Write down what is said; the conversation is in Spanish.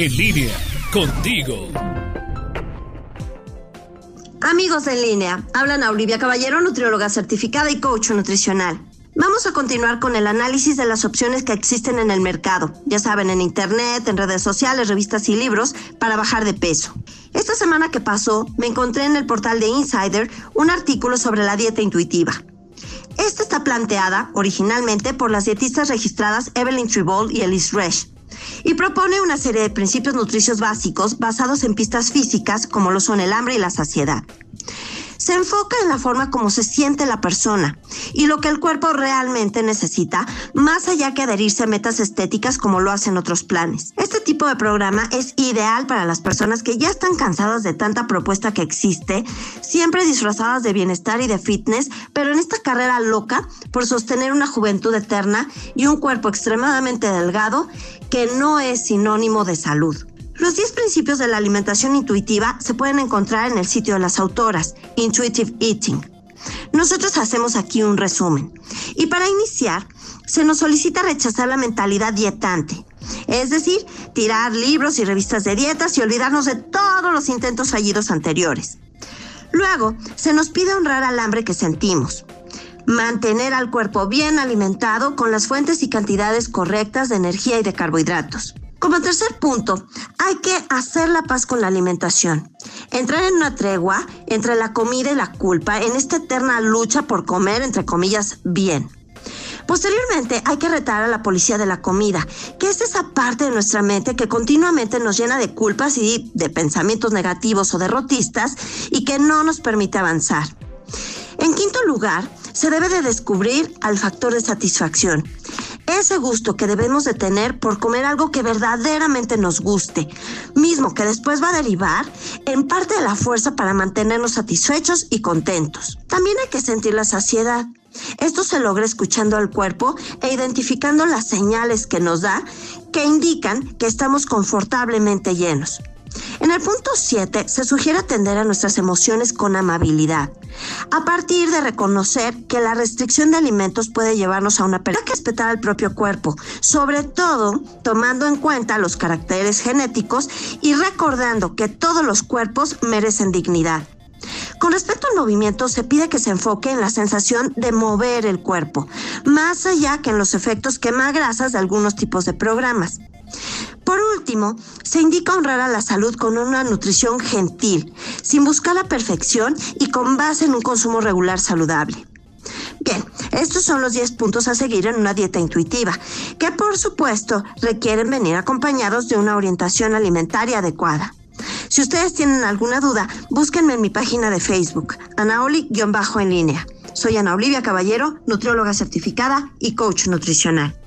En línea, contigo. Amigos en línea, hablan a Olivia Caballero, nutrióloga certificada y coach nutricional. Vamos a continuar con el análisis de las opciones que existen en el mercado, ya saben, en internet, en redes sociales, revistas y libros, para bajar de peso. Esta semana que pasó, me encontré en el portal de Insider un artículo sobre la dieta intuitiva. Esta está planteada originalmente por las dietistas registradas Evelyn Tribol y Elise Resch y propone una serie de principios nutricios básicos basados en pistas físicas como lo son el hambre y la saciedad se enfoca en la forma como se siente la persona y lo que el cuerpo realmente necesita, más allá que adherirse a metas estéticas como lo hacen otros planes. Este tipo de programa es ideal para las personas que ya están cansadas de tanta propuesta que existe, siempre disfrazadas de bienestar y de fitness, pero en esta carrera loca por sostener una juventud eterna y un cuerpo extremadamente delgado que no es sinónimo de salud. Los 10 principios de la alimentación intuitiva se pueden encontrar en el sitio de las autoras, Intuitive Eating. Nosotros hacemos aquí un resumen. Y para iniciar, se nos solicita rechazar la mentalidad dietante, es decir, tirar libros y revistas de dietas y olvidarnos de todos los intentos fallidos anteriores. Luego, se nos pide honrar al hambre que sentimos, mantener al cuerpo bien alimentado con las fuentes y cantidades correctas de energía y de carbohidratos. Como tercer punto, hay que hacer la paz con la alimentación. Entrar en una tregua entre la comida y la culpa en esta eterna lucha por comer, entre comillas, bien. Posteriormente, hay que retar a la policía de la comida, que es esa parte de nuestra mente que continuamente nos llena de culpas y de pensamientos negativos o derrotistas y que no nos permite avanzar. En quinto lugar, se debe de descubrir al factor de satisfacción ese gusto que debemos de tener por comer algo que verdaderamente nos guste, mismo que después va a derivar en parte de la fuerza para mantenernos satisfechos y contentos. También hay que sentir la saciedad. Esto se logra escuchando al cuerpo e identificando las señales que nos da que indican que estamos confortablemente llenos. En el punto 7 se sugiere atender a nuestras emociones con amabilidad, a partir de reconocer que la restricción de alimentos puede llevarnos a una pérdida. Que respetar al propio cuerpo, sobre todo tomando en cuenta los caracteres genéticos y recordando que todos los cuerpos merecen dignidad. Con respecto al movimiento, se pide que se enfoque en la sensación de mover el cuerpo, más allá que en los efectos quemagrasas de algunos tipos de programas. Por último, se indica honrar a la salud con una nutrición gentil, sin buscar la perfección y con base en un consumo regular saludable. Bien, estos son los 10 puntos a seguir en una dieta intuitiva, que por supuesto requieren venir acompañados de una orientación alimentaria adecuada. Si ustedes tienen alguna duda, búsquenme en mi página de Facebook, Anaoli-en línea. Soy Ana Olivia Caballero, nutrióloga certificada y coach nutricional.